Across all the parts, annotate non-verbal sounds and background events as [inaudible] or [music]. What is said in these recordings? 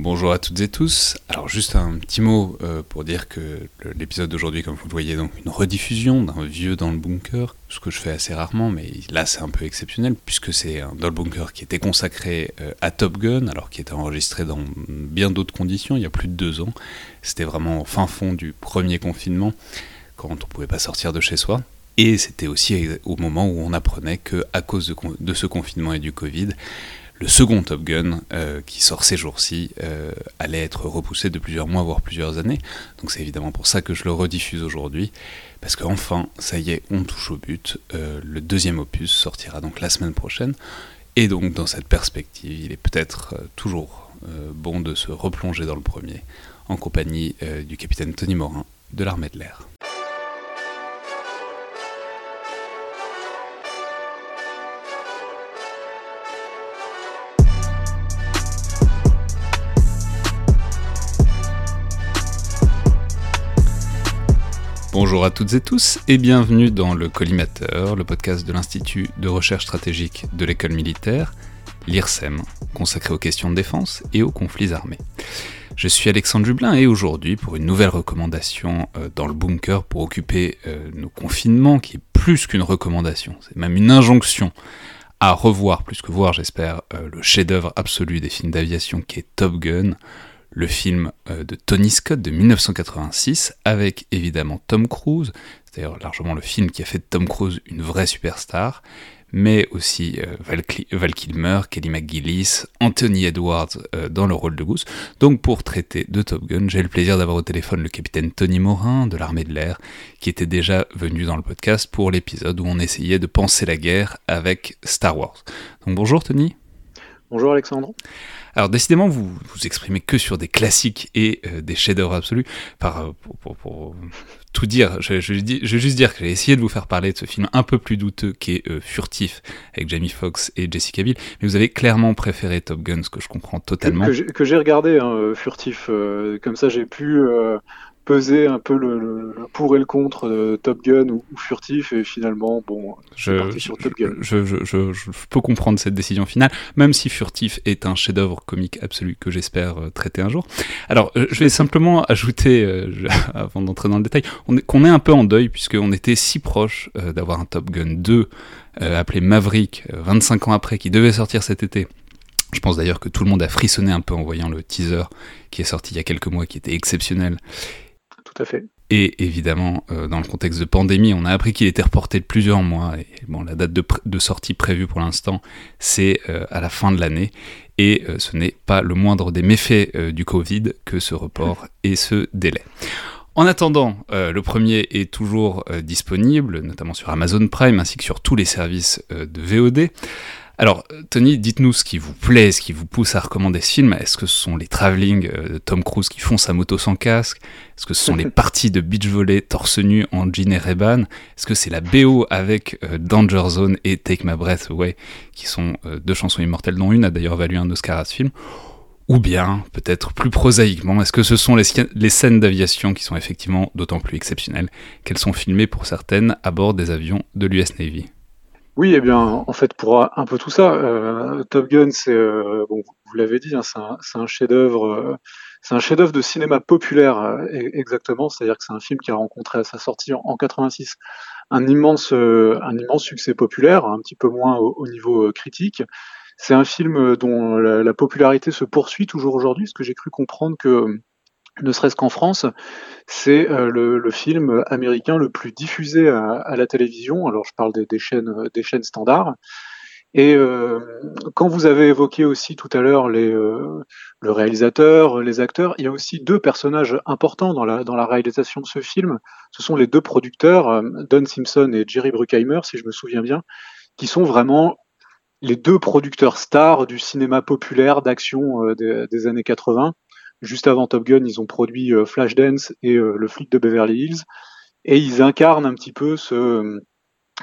Bonjour à toutes et tous. Alors juste un petit mot euh, pour dire que l'épisode d'aujourd'hui, comme vous le voyez, donc une rediffusion d'un vieux dans le bunker, ce que je fais assez rarement, mais là c'est un peu exceptionnel puisque c'est un dans le bunker qui était consacré euh, à Top Gun, alors qui était enregistré dans bien d'autres conditions il y a plus de deux ans. C'était vraiment au fin fond du premier confinement, quand on pouvait pas sortir de chez soi. Et c'était aussi au moment où on apprenait que à cause de ce confinement et du Covid, le second Top Gun, euh, qui sort ces jours-ci, euh, allait être repoussé de plusieurs mois, voire plusieurs années. Donc c'est évidemment pour ça que je le rediffuse aujourd'hui, parce qu'enfin, ça y est, on touche au but. Euh, le deuxième opus sortira donc la semaine prochaine. Et donc dans cette perspective, il est peut-être toujours bon de se replonger dans le premier, en compagnie du capitaine Tony Morin de l'armée de l'air. Bonjour à toutes et tous et bienvenue dans le Collimateur, le podcast de l'Institut de recherche stratégique de l'école militaire, l'IRSEM, consacré aux questions de défense et aux conflits armés. Je suis Alexandre Jublin et aujourd'hui pour une nouvelle recommandation euh, dans le bunker pour occuper euh, nos confinements, qui est plus qu'une recommandation, c'est même une injonction à revoir, plus que voir j'espère, euh, le chef-d'œuvre absolu des films d'aviation qui est Top Gun, le film euh, de Tony Scott de 1986, avec évidemment Tom Cruise, c'est d'ailleurs largement le film qui a fait Tom Cruise une vraie superstar, mais aussi euh, Val, Kilmer, Kelly McGillis, Anthony Edwards euh, dans le rôle de Goose. Donc pour traiter de Top Gun, j'ai le plaisir d'avoir au téléphone le capitaine Tony Morin de l'armée de l'air, qui était déjà venu dans le podcast pour l'épisode où on essayait de penser la guerre avec Star Wars. Donc bonjour Tony. Bonjour Alexandre. Alors décidément, vous vous exprimez que sur des classiques et euh, des chefs-d'œuvre absolus. Par, euh, pour, tout dire, je, je, vais juste dire que j'ai essayé de vous faire parler de ce film un peu plus douteux qui est euh, Furtif avec Jamie Foxx et Jessica Biel, mais vous avez clairement préféré Top Gun, ce que je comprends totalement. Que, j'ai regardé, hein, Furtif, comme ça j'ai pu peser un peu le, pour et le contre de Top Gun ou, Furtif et finalement bon je, parti sur Top Gun. Je, je, peux comprendre cette décision finale même si Furtif est un chef-d'œuvre comique absolu que j'espère euh, traiter un jour. Alors euh, je vais simplement ajouter euh, [laughs] avant d'entrer dans le détail qu'on est un peu en deuil puisqu'on était si proche d'avoir un Top Gun 2 appelé Maverick 25 ans après qui devait sortir cet été. Je pense d'ailleurs que tout le monde a frissonné un peu en voyant le teaser qui est sorti il y a quelques mois, qui était exceptionnel, tout à fait. Et évidemment, euh, dans le contexte de pandémie, on a appris qu'il était reporté de plusieurs mois. Et bon, la date de, sortie prévue pour l'instant, c'est euh, à la fin de l'année. Et euh, ce n'est pas le moindre des méfaits du Covid que ce report et ce délai. En attendant, le premier est toujours disponible, notamment sur Amazon Prime ainsi que sur tous les services de VOD. Alors, Tony, dites-nous ce qui vous plaît, ce qui vous pousse à recommander ce film. Est-ce que ce sont les travelling euh, de Tom Cruise qui font sa moto sans casque? Est-ce que ce sont les [laughs] parties de beach volley torse nu en jean et Reban Est-ce que c'est la BO avec euh, Danger Zone et Take My Breath Away, qui sont euh, deux chansons immortelles dont une a d'ailleurs valu un Oscar à ce film? Ou bien, peut-être plus prosaïquement, est-ce que ce sont les, les scènes d'aviation qui sont effectivement d'autant plus exceptionnelles qu'elles sont filmées pour certaines à bord des avions de l'US Navy? Oui, eh bien, en fait, pour un peu tout ça, euh, Top Gun, c'est, euh, bon, vous l'avez dit, hein, c'est un, chef-d'œuvre, euh, c'est un chef-d'œuvre de cinéma populaire, e-, exactement. C'est-à-dire que c'est un film qui a rencontré à sa sortie en, 86 un immense, un immense succès populaire, un petit peu moins au, niveau critique. C'est un film dont la, la, popularité se poursuit toujours aujourd'hui, parce que j'ai cru comprendre que ne serait-ce qu'en France, c'est euh, le, film américain le plus diffusé à, la télévision. Alors je parle des, chaînes, des chaînes standards. Et euh, quand vous avez évoqué aussi tout à l'heure euh, le réalisateur, les acteurs, il y a aussi deux personnages importants dans la, dans la réalisation de ce film. Ce sont les deux producteurs, Don Simpson et Jerry Bruckheimer, si je me souviens bien, qui sont vraiment les deux producteurs stars du cinéma populaire d'action des, des années 80. Juste avant Top Gun, ils ont produit euh, Flashdance et euh, Le flic de Beverly Hills. Et ils incarnent un petit peu ce,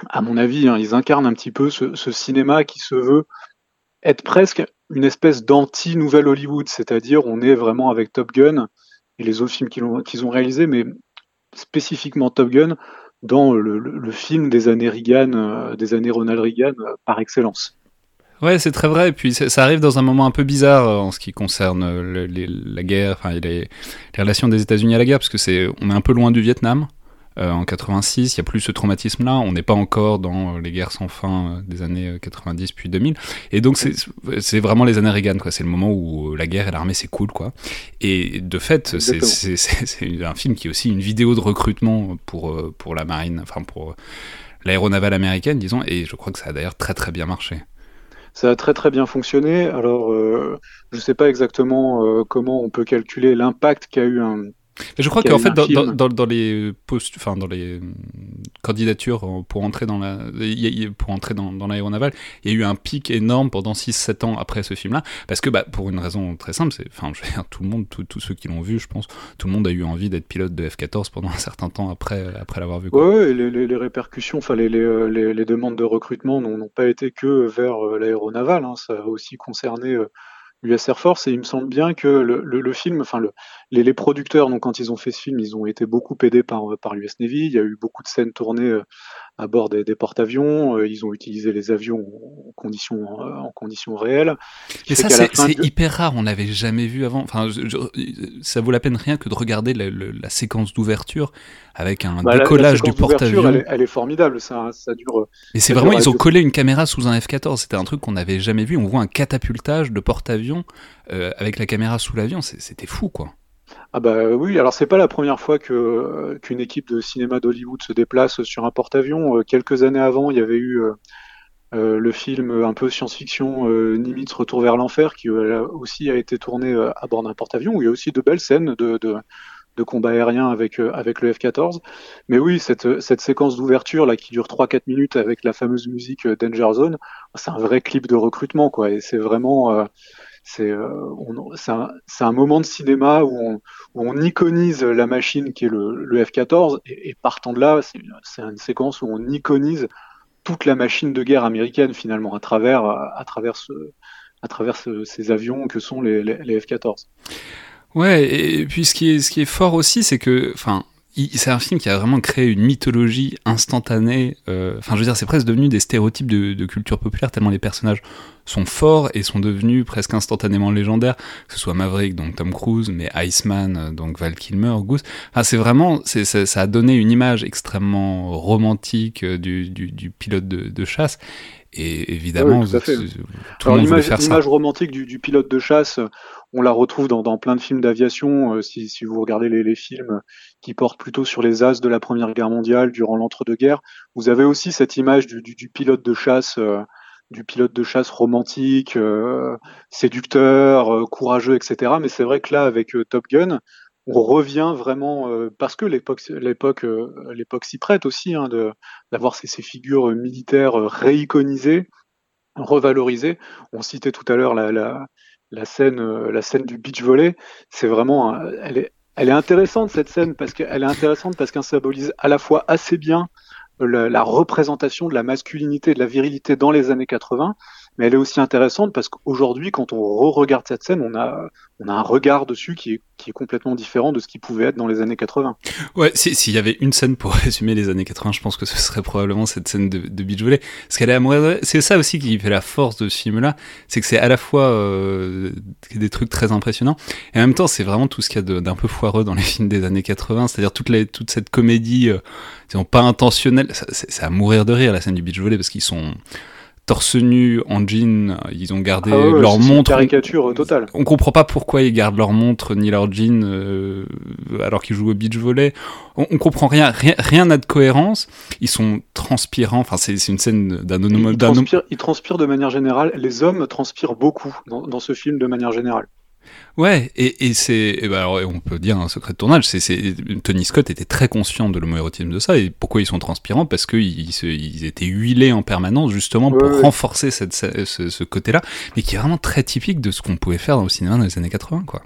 à mon avis, hein, ils incarnent un petit peu ce, cinéma qui se veut être presque une espèce d'anti-nouvelle Hollywood, c'est-à-dire on est vraiment avec Top Gun et les autres films qu'ils ont, réalisés, mais spécifiquement Top Gun dans le, film des années Reagan, euh, des années Ronald Reagan par excellence. Ouais, c'est très vrai. Et puis ça arrive dans un moment un peu bizarre en ce qui concerne la guerre, enfin les, les, relations des États-Unis à la guerre, parce que c'est on est un peu loin du Vietnam. Euh, en 86, il n'y a plus ce traumatisme-là, on n'est pas encore dans les guerres sans fin euh, des années 90 puis 2000, et donc c'est vraiment les années Reagan, quoi. C'est le moment où la guerre et l'armée c'est cool, quoi. Et de fait, c'est un film qui est aussi une vidéo de recrutement pour pour la marine, enfin pour l'aéronavale américaine, disons, et je crois que ça a d'ailleurs très très bien marché. Ça a très très bien fonctionné. Alors, euh, je ne sais pas exactement euh, comment on peut calculer l'impact qu'a eu un, je crois qu'en fait, dans, dans, dans, les post, enfin, dans les candidatures pour entrer dans la, pour entrer dans, dans l'aéronaval, il y a eu un pic énorme pendant 6-7 ans après ce film-là, parce que bah, pour une raison très simple, c'est, enfin, je veux dire, tout le monde, tous ceux qui l'ont vu, je pense, tout le monde a eu envie d'être pilote de F-14 pendant un certain temps après, après l'avoir vu. Oui, les, les, les, répercussions, enfin, les, les, demandes de recrutement n'ont pas été que vers euh, l'aéronaval, hein, ça a aussi concerné euh, l'US Air Force et il me semble bien que le, le, film, enfin le, les, les, producteurs, donc quand ils ont fait ce film, ils ont été beaucoup aidés par, par l'US Navy. Il y a eu beaucoup de scènes tournées euh, à bord des, des porte-avions. Euh, ils ont utilisé les avions en conditions, en conditions réelles. Mais ça, c'est hyper rare. On n'avait jamais vu avant. Enfin, ça vaut la peine rien que de regarder la, la séquence d'ouverture avec un bah, décollage du porte-avions. Elle, elle, est formidable. Ça, ça dure. Et c'est vraiment, ils ont collé une caméra sous un F-14. C'était un truc qu'on n'avait jamais vu. On voit un catapultage de porte-avions euh, avec la caméra sous l'avion. C'était fou, quoi. Ah bah oui, alors c'est pas la première fois que qu'une équipe de cinéma d'Hollywood se déplace sur un porte-avions. Euh, quelques années avant, il y avait eu euh, euh, le film un peu science-fiction Nimitz Retour vers l'enfer qui aussi a été tourné à bord d'un porte-avions il y a aussi de belles scènes de, de, de combat aérien avec avec le F-14. Mais oui, cette cette séquence d'ouverture là qui dure 3-4 minutes avec la fameuse musique Danger Zone, c'est un vrai clip de recrutement quoi et c'est vraiment c'est euh, un, un, moment de cinéma où on, où on, iconise la machine qui est le, le F-14 et, partant de là, c'est une séquence où on iconise toute la machine de guerre américaine finalement à travers, à travers, ce, à travers ce, ces avions que sont les, les, les F-14. Ouais, et puis ce qui est, ce qui est fort aussi, c'est que, enfin, c'est un film qui a vraiment créé une mythologie instantanée. Euh, enfin, je veux dire, c'est presque devenu des stéréotypes de, de, culture populaire tellement les personnages sont forts et sont devenus presque instantanément légendaires. Que ce soit Maverick, donc Tom Cruise, mais Iceman, donc Val Kilmer, Goose. Enfin, c'est vraiment, c'est, ça a donné une image extrêmement romantique euh, du, du, du pilote de, de, chasse. Et évidemment, tout, tout le monde voulait faire ça. L'image romantique du, du, pilote de chasse, on la retrouve dans, plein de films d'aviation. Euh, si, vous regardez les, films qui portent plutôt sur les as de la Première Guerre mondiale durant l'entre-deux-guerres, vous avez aussi cette image du, pilote de chasse, euh, du pilote de chasse romantique, euh, séducteur, courageux, etc. Mais c'est vrai que là, avec Top Gun, on revient vraiment parce que l'époque, l'époque, l'époque s'y prête aussi hein, de, d'avoir ces, figures militaires réiconisées, revalorisées. On citait tout à l'heure la la scène, euh, la scène du beach volley, c'est vraiment, elle est, intéressante cette scène parce qu'elle est intéressante parce qu'elle symbolise à la fois assez bien euh, la, représentation de la masculinité et de la virilité dans les années 80, mais elle est aussi intéressante parce qu'aujourd'hui, quand on re-regarde cette scène, on a, on a un regard dessus qui est, qui est complètement différent de ce qui pouvait être dans les années 80. Ouais, s'il y avait une scène pour [laughs] résumer les années 80, je pense que ce serait probablement cette scène de, de beach volley. Parce qu'elle est C'est ça aussi qui fait la force de ce film-là, c'est que c'est à la fois euh, des trucs très impressionnants, et en même temps, c'est vraiment tout ce qu'il y a d'un peu foireux dans les films des années 80, c'est-à-dire toute, la, toute cette comédie, euh, disons, pas intentionnelle. C'est à mourir de rire, la scène du beach volley, parce qu'ils sont torse nu en jean, ils ont gardé ah leur montre. Une caricature totale. On, comprend pas pourquoi ils gardent leur montre ni leur jean euh, alors qu'ils jouent au beach volley. On, on comprend rien, rien n'a de cohérence. Ils sont transpirants. Enfin, c'est une scène d'un. Ils, transpirent, ils transpirent de manière générale. Les hommes transpirent beaucoup dans, dans ce film de manière générale. Ouais, et, et c'est, ben on peut dire un secret de tournage, c'est, Tony Scott était très conscient de l'homoérotisme de ça, et pourquoi ils sont transpirants Parce qu'ils ils étaient huilés en permanence, justement, pour renforcer cette, ce, ce côté-là, mais qui est vraiment très typique de ce qu'on pouvait faire dans le cinéma dans les années 80, quoi.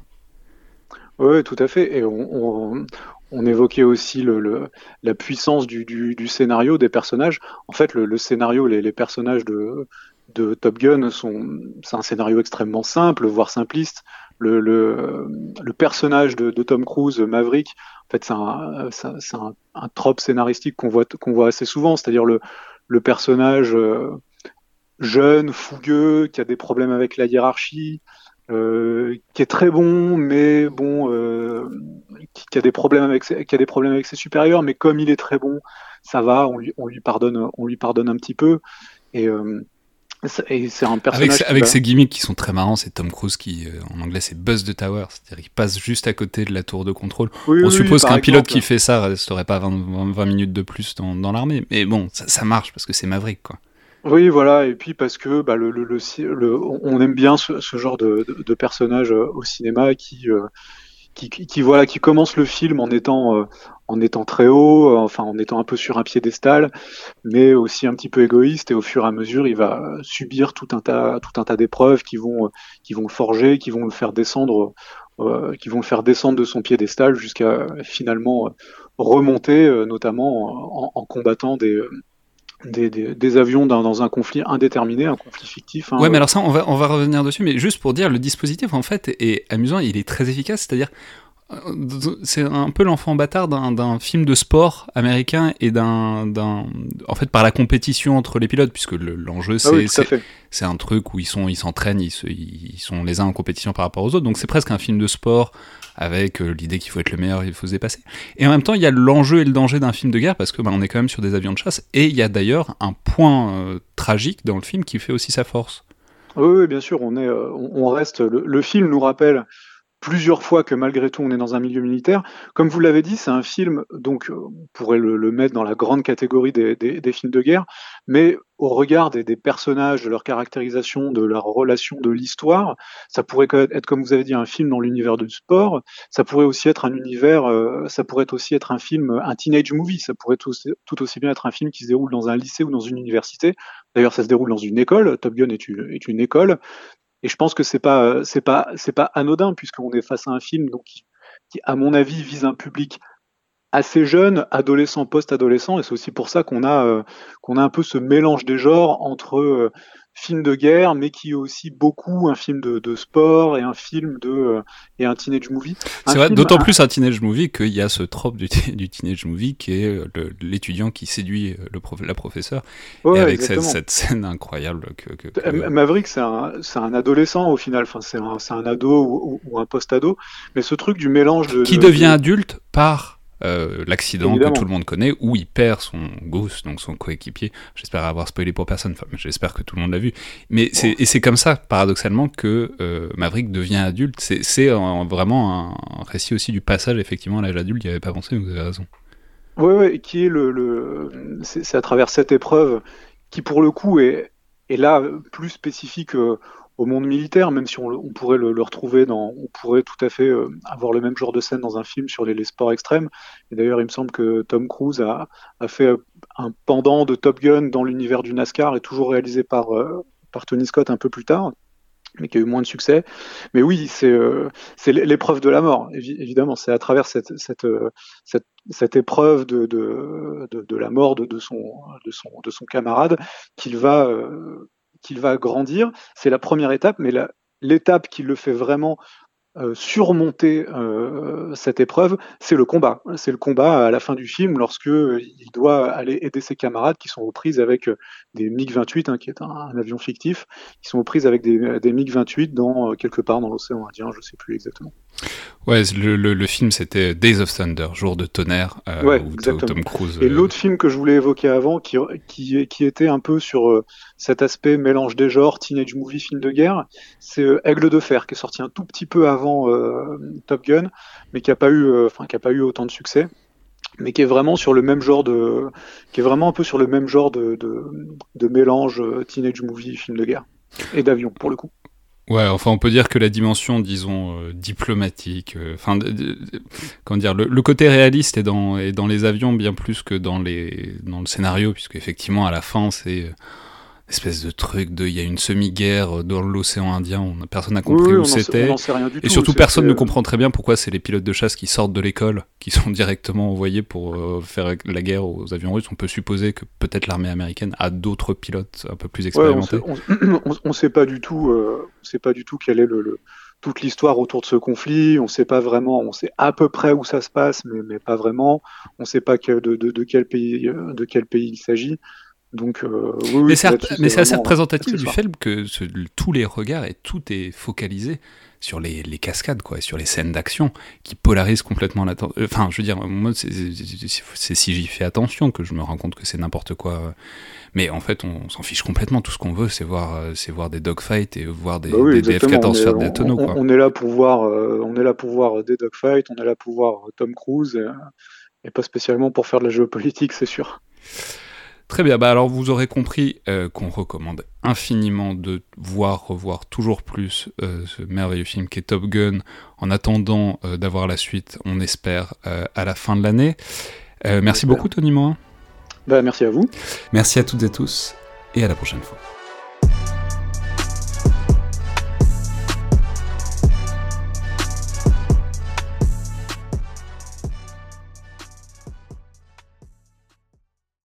Oui, tout à fait, et on, on, on évoquait aussi le, le, la puissance du, du, du, scénario, des personnages. En fait, le, le scénario, les, les personnages de, de Top Gun sont, c'est un scénario extrêmement simple, voire simpliste le, le, personnage de, Tom Cruise, Maverick, en fait, c'est un, c'est un, trope scénaristique qu'on voit, voit assez souvent, c'est-à-dire le, le personnage euh, jeune, fougueux, qui a des problèmes avec la hiérarchie, euh, qui est très bon, mais bon, euh, qui, a des problèmes avec ses, qui a des problèmes avec ses supérieurs, mais comme il est très bon, ça va, on lui, on lui pardonne, on lui pardonne un petit peu. Et, c'est un personnage. Avec, avec ses gimmicks qui sont très marrants, c'est Tom Cruise qui, euh, en anglais, c'est Buzz the Tower, c'est-à-dire qu'il passe juste à côté de la tour de contrôle. on suppose qu'un pilote qui fait ça resterait pas 20, 20 minutes de plus dans, dans l'armée, mais bon, ça, ça marche parce que c'est Maverick, quoi. Oui, voilà, et puis parce que bah, le, le, le, on aime bien ce, ce genre de, de, de, personnage euh, au cinéma qui, euh, qui, voilà, qui commence le film en étant, euh, en étant très haut, enfin en étant un peu sur un piédestal, mais aussi un petit peu égoïste, et au fur et à mesure, il va subir tout un tas, tout un tas d'épreuves qui vont, qui vont le forger, qui vont le faire descendre, qui vont le faire descendre de son piédestal jusqu'à finalement remonter, notamment en, en combattant des des, des, des, avions dans, dans, un conflit indéterminé, un conflit fictif. Hein, ouais, mais alors ça, on va, on va revenir dessus, mais juste pour dire, le dispositif, en fait, est amusant, il est très efficace, c'est-à-dire, c'est un peu l'enfant bâtard d'un film de sport américain et d'un, en fait, par la compétition entre les pilotes, puisque l'enjeu, le, c'est ah c'est un truc où ils sont, ils s'entraînent, ils, ils, sont les uns en compétition par rapport aux autres, donc c'est presque un film de sport avec euh, l'idée qu'il faut être le meilleur, il faut se dépasser. Et en même temps, il y a l'enjeu et le danger d'un film de guerre parce que bah, on est quand même sur des avions de chasse. Et il y a d'ailleurs un point euh, tragique dans le film qui fait aussi sa force. Oui, bien sûr, on est, euh, on reste. Le, film nous rappelle plusieurs fois que malgré tout on est dans un milieu militaire. Comme vous l'avez dit, c'est un film, donc on pourrait le, mettre dans la grande catégorie des, films de guerre, mais au regard des, personnages, de leur caractérisation, de leur relation, de l'histoire, ça pourrait être, comme vous avez dit, un film dans l'univers du sport. Ça pourrait aussi être un univers, euh, ça pourrait aussi être un film, un teenage movie. Ça pourrait tout, aussi bien être un film qui se déroule dans un lycée ou dans une université. D'ailleurs, ça se déroule dans une école. Top Gun est une école. Et je pense que c'est pas, c'est pas, c'est pas anodin puisqu'on est face à un film donc qui, qui, à mon avis, vise un public assez jeune, adolescent, post-adolescent, et c'est aussi pour ça qu'on a euh, qu'on a un peu ce mélange des genres entre euh, film de guerre, mais qui est aussi beaucoup un film de, de sport et un film de euh, et un teenage movie. C'est vrai, d'autant plus un teenage movie qu'il y a ce trope du, [laughs] du teenage movie qui est l'étudiant qui séduit le prof, la professeure, ouais, et avec cette, cette, scène incroyable que. que, que... Maverick, c'est un adolescent au final, enfin c'est un ado ou, ou un post-ado, mais ce truc du mélange de qui de, devient adulte par euh, l'accident que tout le monde connaît, où il perd son gosse, donc son coéquipier. J'espère avoir spoilé pour personne, enfin, j'espère que tout le monde l'a vu. Mais c'est, et c'est comme ça, paradoxalement, que euh, Maverick devient adulte. C'est, c'est vraiment un, récit aussi du passage, effectivement, à l'âge adulte. Il n'y avait pas pensé, vous avez raison. Oui, oui, qui est le, le c'est, c'est à travers cette épreuve qui, pour le coup, est, est là plus spécifique euh, au monde militaire, même si on, pourrait le, retrouver dans, on pourrait tout à fait euh, avoir le même genre de scène dans un film sur les, sports extrêmes. Et d'ailleurs, il me semble que Tom Cruise a, a, fait un pendant de Top Gun dans l'univers du NASCAR et toujours réalisé par, euh, par Tony Scott un peu plus tard mais qui a eu moins de succès. Mais oui, c'est euh, l'épreuve de la mort, évidemment. C'est à travers cette, cette, cette, cette épreuve de, de, de, la mort de, son, de, son, de son camarade qu'il va, euh, qu'il va grandir. C'est la première étape, mais l'étape qui le fait vraiment surmonter euh, cette épreuve, c'est le combat. C'est le combat à la fin du film lorsque euh, il doit aller aider ses camarades qui sont aux prises avec euh, des MiG-28, hein, qui est un, un, avion fictif, qui sont aux prises avec des, des MiG-28 dans quelque part dans l'océan Indien, je sais plus exactement. Ouais, le, le, le film c'était Days of Thunder, Jour de tonnerre, euh, ouais, où Tom Cruise. Et l'autre film que je voulais évoquer avant, qui, qui, qui était un peu sur euh, cet aspect mélange des genres, teenage movie, film de guerre, c'est euh, Aigle de fer, qui est sorti un tout petit peu avant Top Gun, mais qui a pas eu, enfin qui a pas eu autant de succès mais qui est vraiment sur le même genre de, qui est vraiment un peu sur le même genre de, mélange teenage movie, film de guerre et d'avion pour le coup. Ouais, enfin, on peut dire que la dimension, disons, euh, diplomatique, enfin, euh, dire, le, côté réaliste est dans, les avions bien plus que dans le scénario, puisque effectivement, à la fin, c'est espèce de truc de il y a une semi-guerre dans l'océan Indien, on, personne n'a compris oui, où c'était. Et tout, surtout, personne ne comprend très bien pourquoi c'est les pilotes de chasse qui sortent de l'école, [laughs] qui sont directement envoyés pour euh, faire la guerre aux avions russes. On peut supposer que peut-être l'armée américaine a d'autres pilotes un peu plus expérimentés. Ouais, on, ne [clears throat] sait pas du tout, euh, on sait pas du tout quelle est le, le toute l'histoire autour de ce conflit. On sait pas vraiment, on sait à peu près où ça se passe, mais, mais pas vraiment. On sait pas que, de, de, de, quel pays, de quel pays il s'agit. Donc, mais c'est assez représentatif du film que tous les regards et tout est focalisé sur les, cascades, quoi, sur les scènes d'action qui polarisent complètement l'attention. Enfin, je veux dire, moi, c'est si j'y fais attention que je me rends compte que c'est n'importe quoi. Mais en fait, on, s'en fiche complètement. Tout ce qu'on veut, c'est voir, c'est voir des dogfights et voir des, bah F-14 faire des tonneaux. On, on, est là pour voir, on est là pour voir des dogfights, on est là pour voir Tom Cruise, et pas spécialement pour faire de la géopolitique, c'est sûr. Très bien, bah alors vous aurez compris euh, qu'on recommande infiniment de voir, revoir toujours plus euh, ce merveilleux film qui est Top Gun, en attendant euh, d'avoir la suite, on espère, à la fin de l'année. merci beaucoup Tony Morin. Bah, merci à vous. Merci à toutes et tous, et à la prochaine fois.